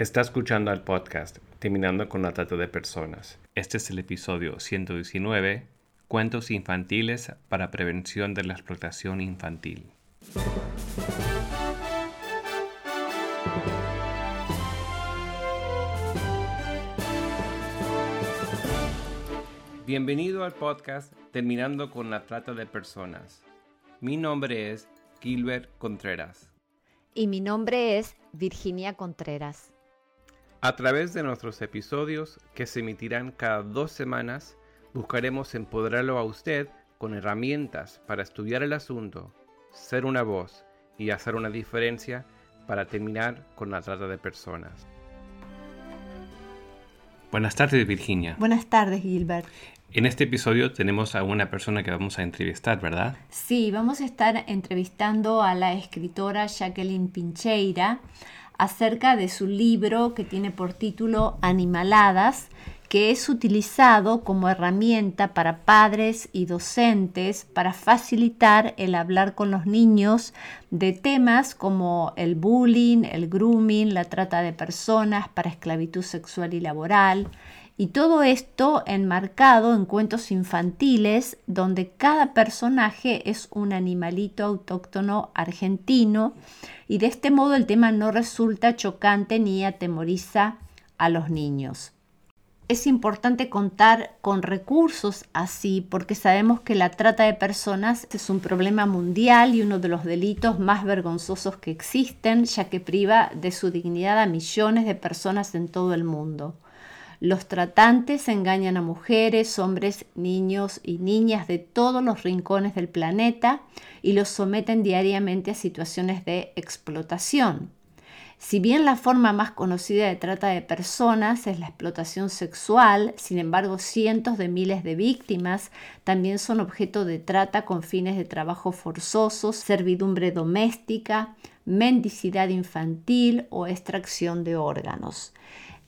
Está escuchando al podcast Terminando con la Trata de Personas. Este es el episodio 119, Cuentos infantiles para prevención de la explotación infantil. Bienvenido al podcast Terminando con la Trata de Personas. Mi nombre es Gilbert Contreras. Y mi nombre es Virginia Contreras. A través de nuestros episodios, que se emitirán cada dos semanas, buscaremos empoderarlo a usted con herramientas para estudiar el asunto, ser una voz y hacer una diferencia para terminar con la trata de personas. Buenas tardes, Virginia. Buenas tardes, Gilbert. En este episodio tenemos a una persona que vamos a entrevistar, ¿verdad? Sí, vamos a estar entrevistando a la escritora Jacqueline Pincheira acerca de su libro que tiene por título Animaladas, que es utilizado como herramienta para padres y docentes para facilitar el hablar con los niños de temas como el bullying, el grooming, la trata de personas para esclavitud sexual y laboral, y todo esto enmarcado en cuentos infantiles donde cada personaje es un animalito autóctono argentino y de este modo el tema no resulta chocante ni atemoriza a los niños. Es importante contar con recursos así porque sabemos que la trata de personas es un problema mundial y uno de los delitos más vergonzosos que existen ya que priva de su dignidad a millones de personas en todo el mundo. Los tratantes engañan a mujeres, hombres, niños y niñas de todos los rincones del planeta y los someten diariamente a situaciones de explotación. Si bien la forma más conocida de trata de personas es la explotación sexual, sin embargo cientos de miles de víctimas también son objeto de trata con fines de trabajo forzoso, servidumbre doméstica, mendicidad infantil o extracción de órganos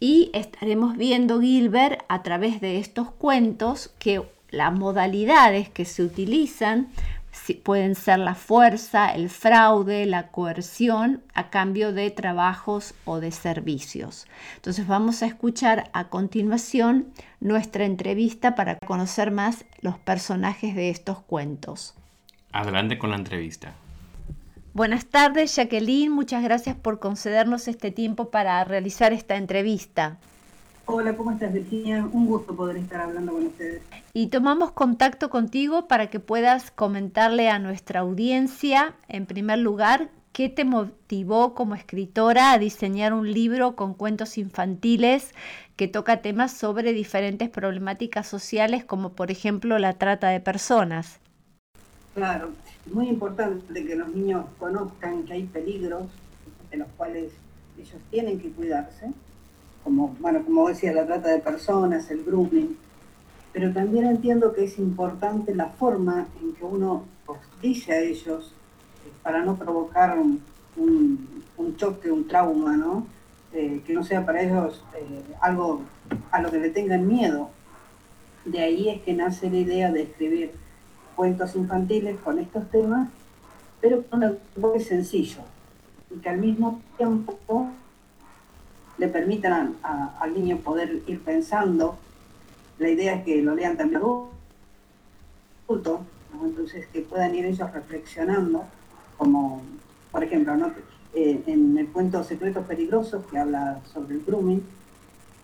y estaremos viendo Gilbert a través de estos cuentos que las modalidades que se utilizan pueden ser la fuerza, el fraude, la coerción a cambio de trabajos o de servicios. Entonces vamos a escuchar a continuación nuestra entrevista para conocer más los personajes de estos cuentos. Adelante con la entrevista. Buenas tardes, Jacqueline. Muchas gracias por concedernos este tiempo para realizar esta entrevista. Hola, ¿cómo estás, Virginia? Un gusto poder estar hablando con ustedes. Y tomamos contacto contigo para que puedas comentarle a nuestra audiencia, en primer lugar, qué te motivó como escritora a diseñar un libro con cuentos infantiles que toca temas sobre diferentes problemáticas sociales, como por ejemplo la trata de personas. Claro, muy importante que los niños conozcan que hay peligros de los cuales ellos tienen que cuidarse, como, bueno, como decía, la trata de personas, el grooming, pero también entiendo que es importante la forma en que uno los dice a ellos eh, para no provocar un, choque, un trauma, ¿no? Eh, que no sea para ellos eh, algo a lo que le tengan miedo. De ahí es que nace la idea de escribir cuentos infantiles con estos temas, pero con un lenguaje sencillo y que al mismo tiempo le permitan al niño poder ir pensando. La idea es que lo lean también adultos, entonces que puedan ir ellos reflexionando, como por ejemplo eh, en el cuento Secretos Peligrosos que habla sobre el grooming,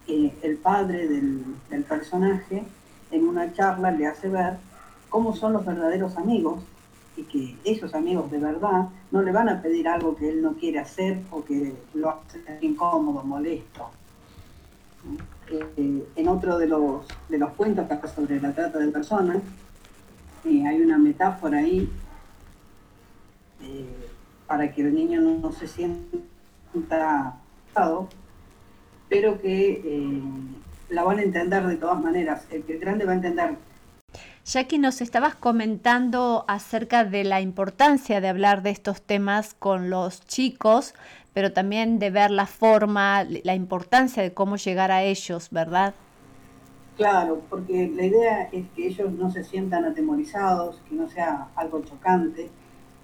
eh, el padre del personaje en una charla le hace ver cómo son los verdaderos amigos y que esos amigos de verdad no le van a pedir algo que él no quiere hacer o que lo hace incómodo, molesto. Eh, en otro de los, de los cuentos que sobre la trata de personas, eh, hay una metáfora ahí eh, para que el niño no, se sienta pero que la van a entender de todas maneras. El que grande va a entender ya que nos estabas comentando acerca de la importancia de hablar de estos temas con los chicos, pero también de ver la forma, la importancia de cómo llegar a ellos, ¿verdad? Claro, porque la idea es que ellos no se sientan atemorizados, que no sea algo chocante.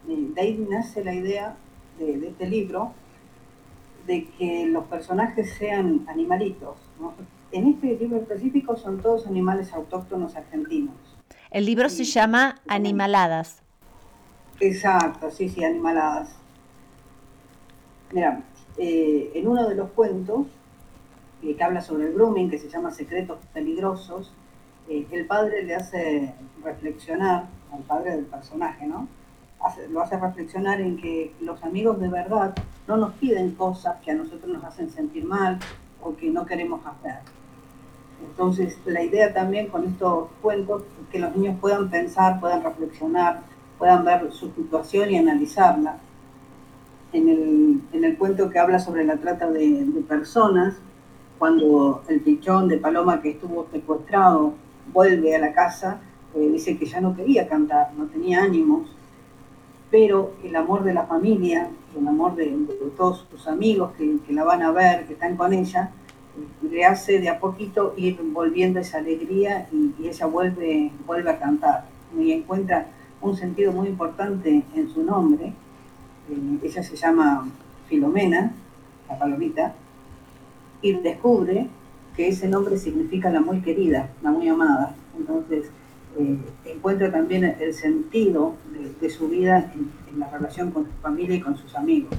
De ahí nace la idea de, este libro, de que los personajes sean animalitos. En este libro específico son todos animales autóctonos argentinos. El libro se llama Animaladas. Exacto, sí, sí, Animaladas. Mira, eh, en uno de los cuentos eh, que habla sobre el grooming, que se llama Secretos Peligrosos, eh, el padre le hace reflexionar, al padre del personaje, ¿no? lo hace reflexionar en que los amigos de verdad no nos piden cosas que a nosotros nos hacen sentir mal o que no queremos hacer. Entonces, la idea también con estos cuentos es que los niños puedan pensar, puedan reflexionar, puedan ver su situación y analizarla. En el, cuento que habla sobre la trata de, personas, cuando el pichón de Paloma que estuvo secuestrado vuelve a la casa, eh, dice que ya no quería cantar, no tenía ánimos, pero el amor de la familia, el amor de, todos sus amigos que, la van a ver, que están con ella, le hace de a poquito ir volviendo esa alegría y, ella vuelve, vuelve a cantar y encuentra un sentido muy importante en su nombre. Eh, ella se llama Filomena, la palomita, y descubre que ese nombre significa la muy querida, la muy amada. Entonces, eh, encuentra también el sentido de, su vida en, la relación con su familia y con sus amigos.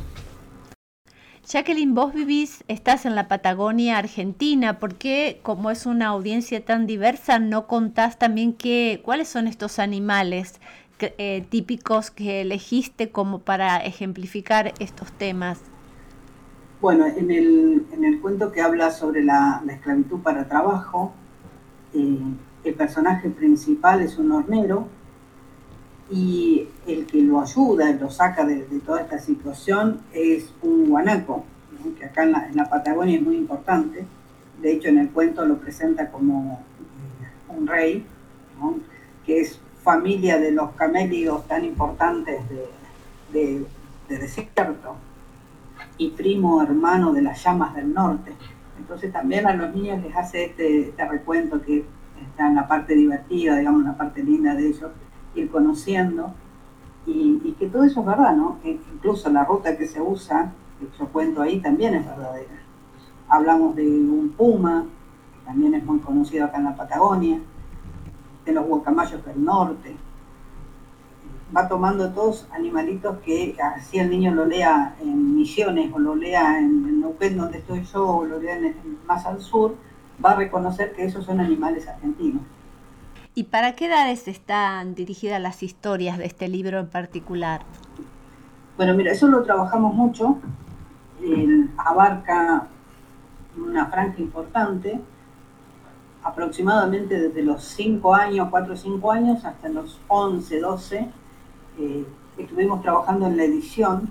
Jacqueline, vos vivís, estás en la Patagonia Argentina, ¿por qué, como es una audiencia tan diversa, no contás también qué, cuáles son estos animales eh, típicos que elegiste como para ejemplificar estos temas? Bueno, en el, en el cuento que habla sobre la, esclavitud para trabajo, eh, el personaje principal es un hornero y el que lo ayuda y lo saca de, toda esta situación es un guanaco, que acá en la, Patagonia es muy importante. De hecho, en el cuento lo presenta como eh, un rey, que es familia de los camélidos tan importantes de, desierto y primo hermano de las llamas del norte. Entonces también a los niños les hace este, este recuento que está en la parte divertida, digamos, la parte linda de ellos, ir conociendo, y, que todo eso es verdad, ¿no? Incluso la ruta que se usa, que yo cuento ahí, también es verdadera. Hablamos de un puma, que también es muy conocido acá en la Patagonia, de los guacamayos del norte. Va tomando todos animalitos que así el niño lo lea en Misiones o lo lea en, en Neuquén, donde estoy yo, o lo lea más al sur, va a reconocer que esos son animales argentinos. ¿Y para qué edades están dirigidas las historias de este libro en particular? Bueno, mira, eso lo trabajamos mucho, abarca una franja importante, aproximadamente desde los 5 años, 4 o 5 años, hasta los 11, 12, eh, estuvimos trabajando en la edición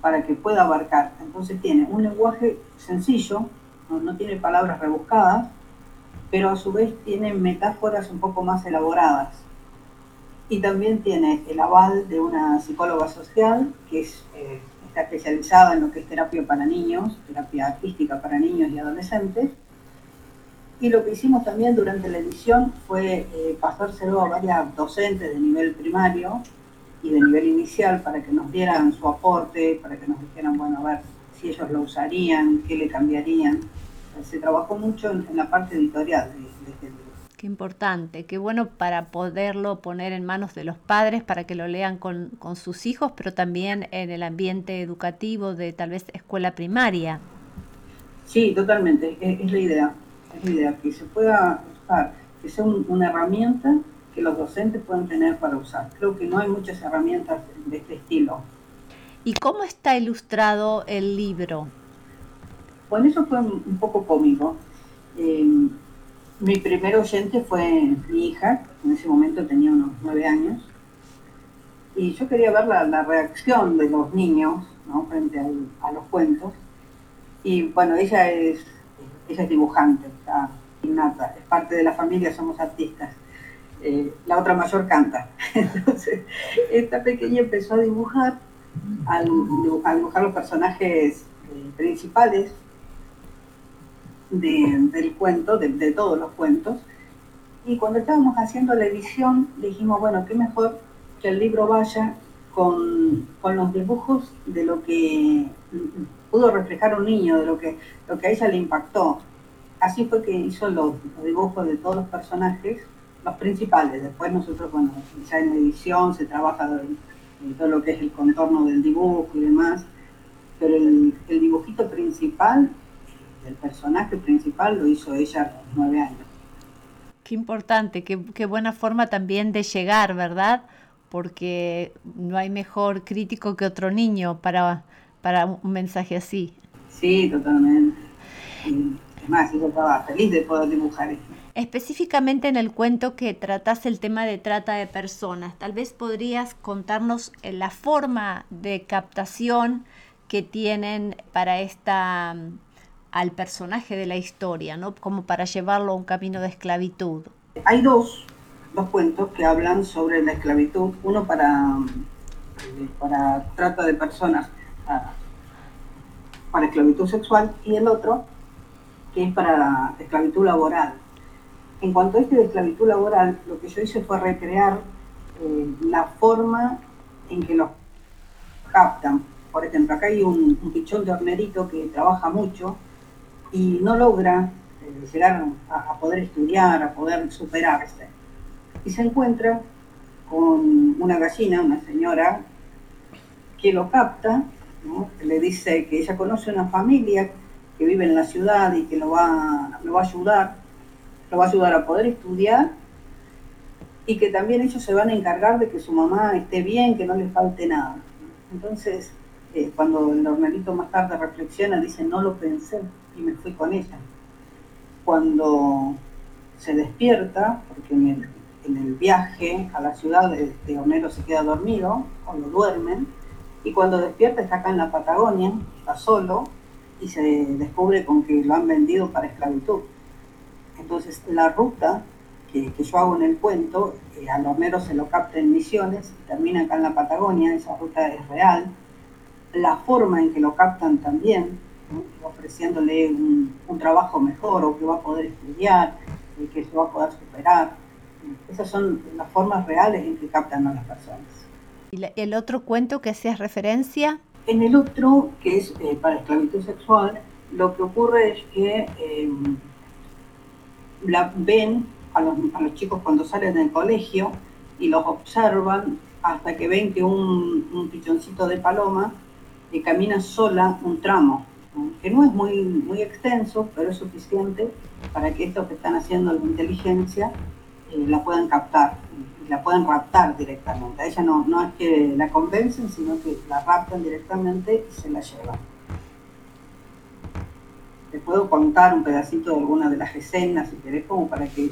para que pueda abarcar. Entonces tiene un lenguaje sencillo, no, tiene palabras rebuscadas, pero a su vez tiene metáforas un poco más elaboradas. Y también tiene el aval de una psicóloga social que eh, está especializada en lo que es terapia para niños, terapia artística para niños y adolescentes. Y lo que hicimos también durante la edición fue eh, pasárselo a varias docentes de nivel primario y de nivel inicial para que nos dieran su aporte, para que nos dijeran, bueno, a ver, si ellos lo usarían, qué le cambiarían. Se trabajó mucho en, la parte editorial de, este libro. Qué importante, qué bueno para poderlo poner en manos de los padres para que lo lean con, sus hijos, pero también en el ambiente educativo de tal vez escuela primaria. Sí, totalmente, es, la idea, es la idea, que se pueda usar, que sea una herramienta que los docentes puedan tener para usar. Creo que no hay muchas herramientas de este estilo ¿Y cómo está ilustrado el libro? Bueno, eso fue un poco cómico. Em, mi primer oyente fue mi hija, en ese momento tenía unos nueve años, y yo quería ver la, reacción de los niños frente a los cuentos. Y bueno, ella es, ella es dibujante, está innata, es parte de la familia, somos artistas. Eh, la otra mayor canta. Entonces, esta pequeña empezó a dibujar al, dibujar los personajes eh, principales del cuento, de, todos los cuentos. Y cuando estábamos haciendo la edición, dijimos, bueno, qué mejor que el libro vaya con, los dibujos de lo que pudo reflejar un niño de lo que, lo que a ella le impactó. Así fue que hizo los, dibujos de todos los personajes, los principales. Después nosotros, bueno, ya en edición se trabaja todo lo que es el contorno del dibujo y demás, pero el, el dibujito principal, el personaje principal lo hizo ella a los nueve años. Qué importante, qué, qué buena forma también de llegar, ¿verdad? Porque no hay mejor crítico que otro niño para, para un mensaje así. Sí, totalmente. es más, yo estaba feliz de poder dibujar esto. Específicamente en el cuento que tratas el tema de trata de personas, tal vez podrías contarnos eh, la forma de captación que tienen para esta al personaje de la historia, ¿no? Como para llevarlo a un camino de esclavitud. Hay dos, dos cuentos que hablan sobre la esclavitud, uno para, para trata de personas, para esclavitud sexual, y el otro que es para esclavitud laboral. En cuanto a este de esclavitud laboral, lo que yo hice fue recrear eh, la forma en que los captan. Por ejemplo, acá hay un, un pichón de hornerito que trabaja mucho y no logra eh, llegar a, poder estudiar, a poder superarse. Y se encuentra con una gallina, una señora, que lo capta, le dice que ella conoce una familia que vive en la ciudad y que lo va, lo va a ayudar, lo va a ayudar a poder estudiar y que también ellos se van a encargar de que su mamá esté bien, que no le falte nada. Entonces, eh, cuando el hornerito más tarde reflexiona, dice, no lo pensé, y me fui con ella. Cuando se despierta, porque en el, viaje a la ciudad de, de, Homero se queda dormido, o lo duermen, y cuando despierta está acá en la Patagonia, está solo, y se descubre con que lo han vendido para esclavitud. Entonces la ruta que, yo hago en el cuento, eh, al Homero se lo capta en Misiones, termina acá en la Patagonia, esa ruta es real. La forma en que lo captan también, ofreciéndole un, trabajo mejor o que va a poder estudiar, y que se va a poder superar. Esas son las formas reales en que captan a las personas. ¿Y el otro cuento que hacías referencia? En el otro, que es eh, para esclavitud sexual, lo que ocurre es que eh, la ven a los, a los, chicos cuando salen del colegio y los observan hasta que ven que un, un pichoncito de paloma que camina sola un tramo que no es muy, muy extenso, pero es suficiente para que estos que están haciendo la inteligencia eh, la puedan captar y la puedan raptar directamente. A ella no, no es que la convencen, sino que la raptan directamente y se la llevan. Te puedo contar un pedacito de alguna de las escenas, si querés, como para que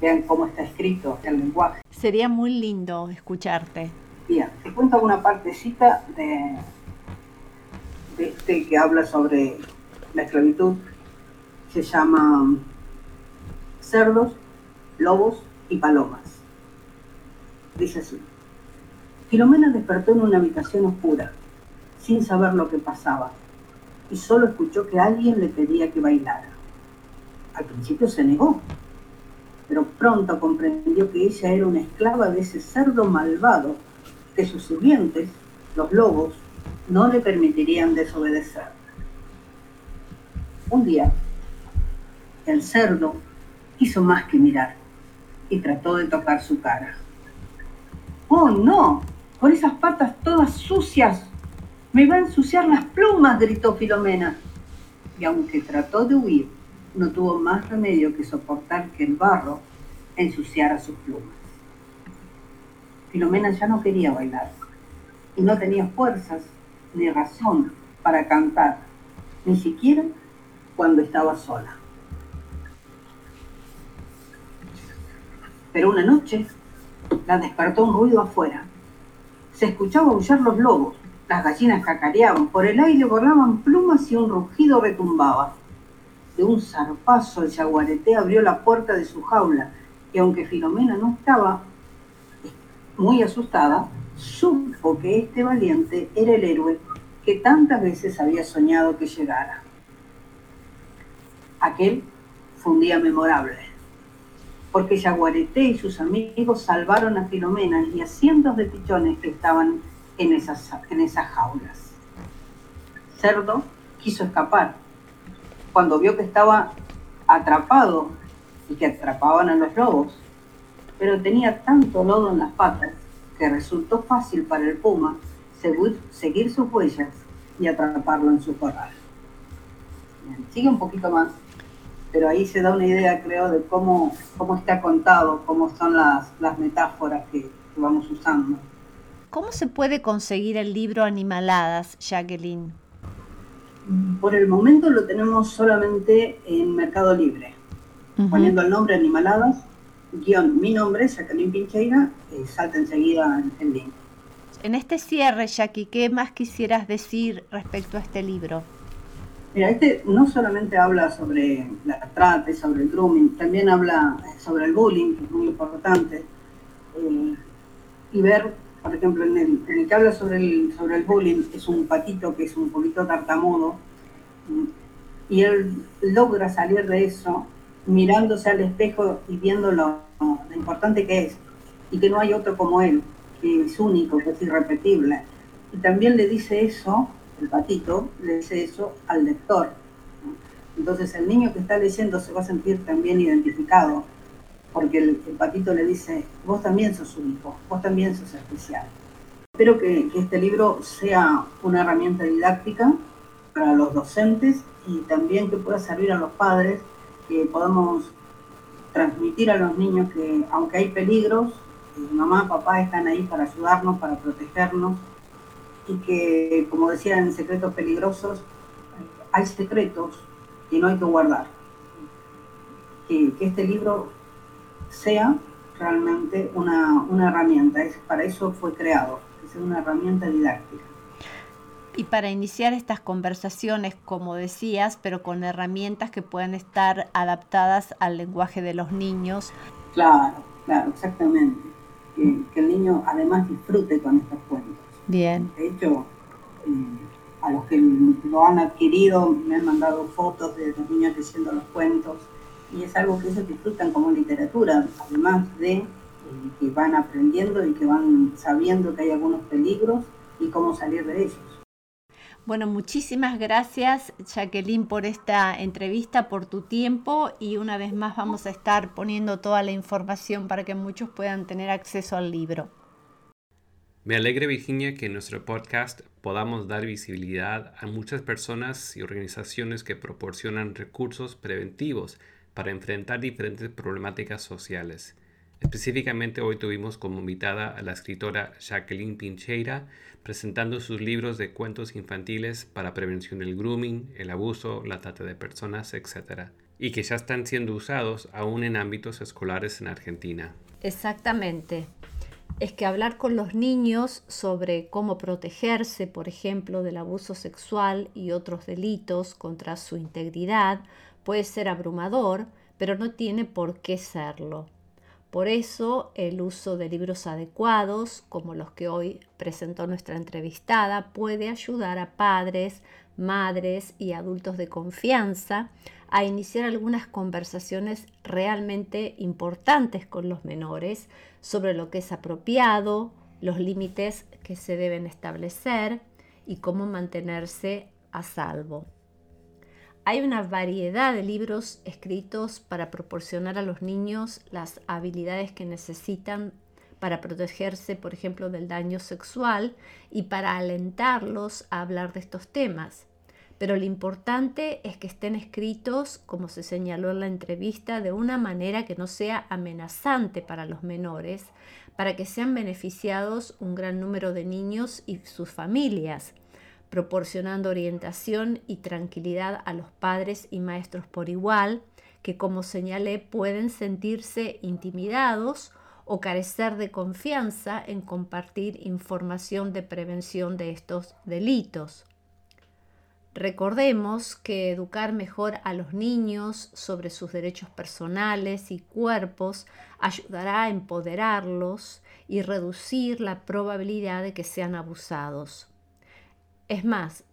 vean cómo está escrito el lenguaje. Sería muy lindo escucharte. Bien, te cuento una partecita de, este que habla sobre la esclavitud se llama Cerdos, Lobos y Palomas. Dice así. Filomena despertó en una habitación oscura, sin saber lo que pasaba, y solo escuchó que alguien le pedía que bailara. Al principio se negó, pero pronto comprendió que ella era una esclava de ese cerdo malvado que sus sirvientes, los lobos, no le permitirían desobedecer. Un día, el cerdo hizo más que mirar y trató de tocar su cara. ¡Oh, no! Con esas patas todas sucias. Me va a ensuciar las plumas, gritó Filomena. Y aunque trató de huir, no tuvo más remedio que soportar que el barro ensuciara sus plumas. Filomena ya no quería bailar y no tenía fuerzas ni razón para cantar, ni siquiera cuando estaba sola. Pero una noche la despertó un ruido afuera. Se escuchaba aullar los lobos, las gallinas cacareaban, por el aire volaban plumas y un rugido retumbaba. De un zarpazo el jaguarete abrió la puerta de su jaula y aunque Filomena no estaba muy asustada, supo que este valiente era el héroe que tantas veces había soñado que llegara. Aquel fue un día memorable, porque Yaguareté y sus amigos salvaron a Filomena y a cientos de pichones que estaban en esas, en esas jaulas. Cerdo, quiso escapar. Cuando vio que estaba atrapado y que atrapaban a los lobos, pero tenía tanto lodo en las patas que resultó fácil para el puma seguir, sus huellas y atraparlo en su corral. sigue un poquito más, pero ahí se da una idea, creo, de cómo, cómo está contado, cómo son las, las metáforas que, que vamos usando. ¿Cómo se puede conseguir el libro Animaladas, Jacqueline? Por el momento lo tenemos solamente en Mercado Libre. Poniendo el nombre Animaladas, guion mi nombre, Jacqueline Pincheira, eh, salta enseguida el link. En este cierre, Jackie, ¿qué más quisieras decir respecto a este libro? Mira, este no solamente habla sobre la trata y sobre el grooming, también habla sobre el bullying, que es muy importante, eh, y ver, por ejemplo, en el, que habla sobre el, sobre el bullying, es un patito que es un poquito tartamudo, y él logra salir de eso mirándose al espejo y viendo lo, importante que es, y que no hay otro como él, que es único, que es irrepetible. Y también le dice eso, el patito, le dice eso al lector. Entonces el niño que está leyendo se va a sentir también identificado, porque el, patito le dice, vos también sos único, vos también sos especial. Espero que, que este libro sea una herramienta didáctica para los docentes y también que pueda servir a los padres, que podamos transmitir a los niños que aunque hay peligros, eh, mamá, papá están ahí para ayudarnos, para protegernos y que, como decía en Secretos Peligrosos, hay secretos que no hay que guardar. Que, este libro sea realmente una, una herramienta, es, para eso fue creado, que sea una herramienta didáctica. Y para iniciar estas conversaciones, como decías, pero con herramientas que puedan estar adaptadas al lenguaje de los niños. Claro, claro, exactamente. Que, el niño además disfrute con estos cuentos. Bien. De hecho, eh, a los que lo han adquirido me han mandado fotos de los niños leyendo los cuentos y es algo que ellos disfrutan como literatura, además de eh, que van aprendiendo y que van sabiendo que hay algunos peligros y cómo salir de ellos. Bueno, muchísimas gracias Jacqueline por esta entrevista, por tu tiempo y una vez más vamos a estar poniendo toda la información para que muchos puedan tener acceso al libro. Me alegra Virginia que en nuestro podcast podamos dar visibilidad a muchas personas y organizaciones que proporcionan recursos preventivos para enfrentar diferentes problemáticas sociales. Específicamente hoy tuvimos como invitada a la escritora Jacqueline Pincheira presentando sus libros de cuentos infantiles para prevención del grooming, el abuso, la trata de personas, etc. Y que ya están siendo usados aún en ámbitos escolares en Argentina. Exactamente. Es que hablar con los niños sobre cómo protegerse, por ejemplo, del abuso sexual y otros delitos contra su integridad puede ser abrumador, pero no tiene por qué serlo. Por eso el uso de libros adecuados, como los que hoy presentó nuestra entrevistada, puede ayudar a padres, madres y adultos de confianza a iniciar algunas conversaciones realmente importantes con los menores sobre lo que es apropiado, los límites que se deben establecer y cómo mantenerse a salvo. Hay una variedad de libros escritos para proporcionar a los niños las habilidades que necesitan para protegerse, por ejemplo, del daño sexual y para alentarlos a hablar de estos temas. Pero lo importante es que estén escritos, como se señaló en la entrevista, de una manera que no sea amenazante para los menores, para que sean beneficiados un gran número de niños y sus familias proporcionando orientación y tranquilidad a los padres y maestros por igual, que como señalé pueden sentirse intimidados o carecer de confianza en compartir información de prevención de estos delitos. Recordemos que educar mejor a los niños sobre sus derechos personales y cuerpos ayudará a empoderarlos y reducir la probabilidad de que sean abusados. Es más,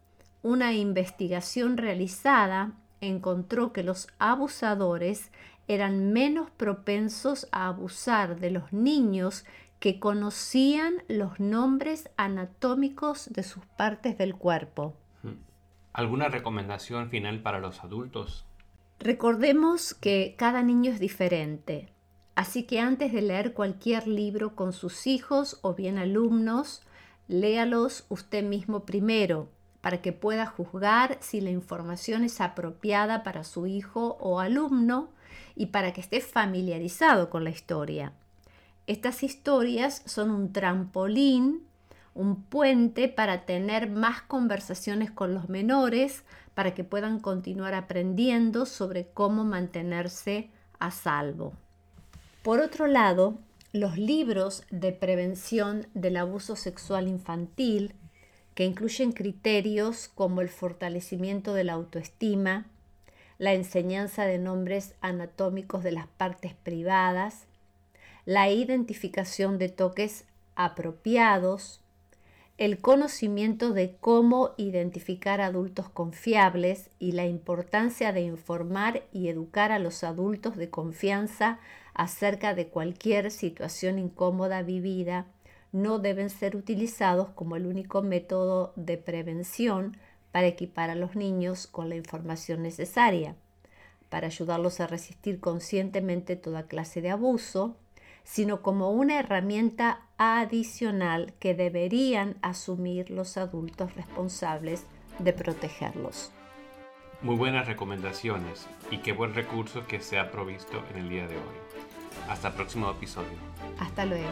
una investigación realizada encontró que los abusadores eran menos propensos a abusar de los niños que conocían los nombres anatómicos de sus partes del cuerpo. ¿Alguna recomendación final para los adultos? Recordemos que cada niño es diferente, así que antes de leer cualquier libro con sus hijos o bien alumnos, léalos usted mismo primero para que pueda juzgar si la información es apropiada para su hijo o alumno y para que esté familiarizado con la historia. Estas historias son un trampolín un puente para tener más conversaciones con los menores, para que puedan continuar aprendiendo sobre cómo mantenerse a salvo. Por otro lado, los libros de prevención del abuso sexual infantil, que incluyen criterios como el fortalecimiento de la autoestima, la enseñanza de nombres anatómicos de las partes privadas, la identificación de toques apropiados, el conocimiento de cómo identificar adultos confiables y la importancia de informar y educar a los adultos de confianza acerca de cualquier situación incómoda vivida no deben ser utilizados como el único método de prevención para equipar a los niños con la información necesaria, para ayudarlos a resistir conscientemente toda clase de abuso, sino como una herramienta adicional que deberían asumir los adultos responsables de protegerlos. Muy buenas recomendaciones y qué buen recurso que se ha provisto en el día de hoy. Hasta el próximo episodio. Hasta luego.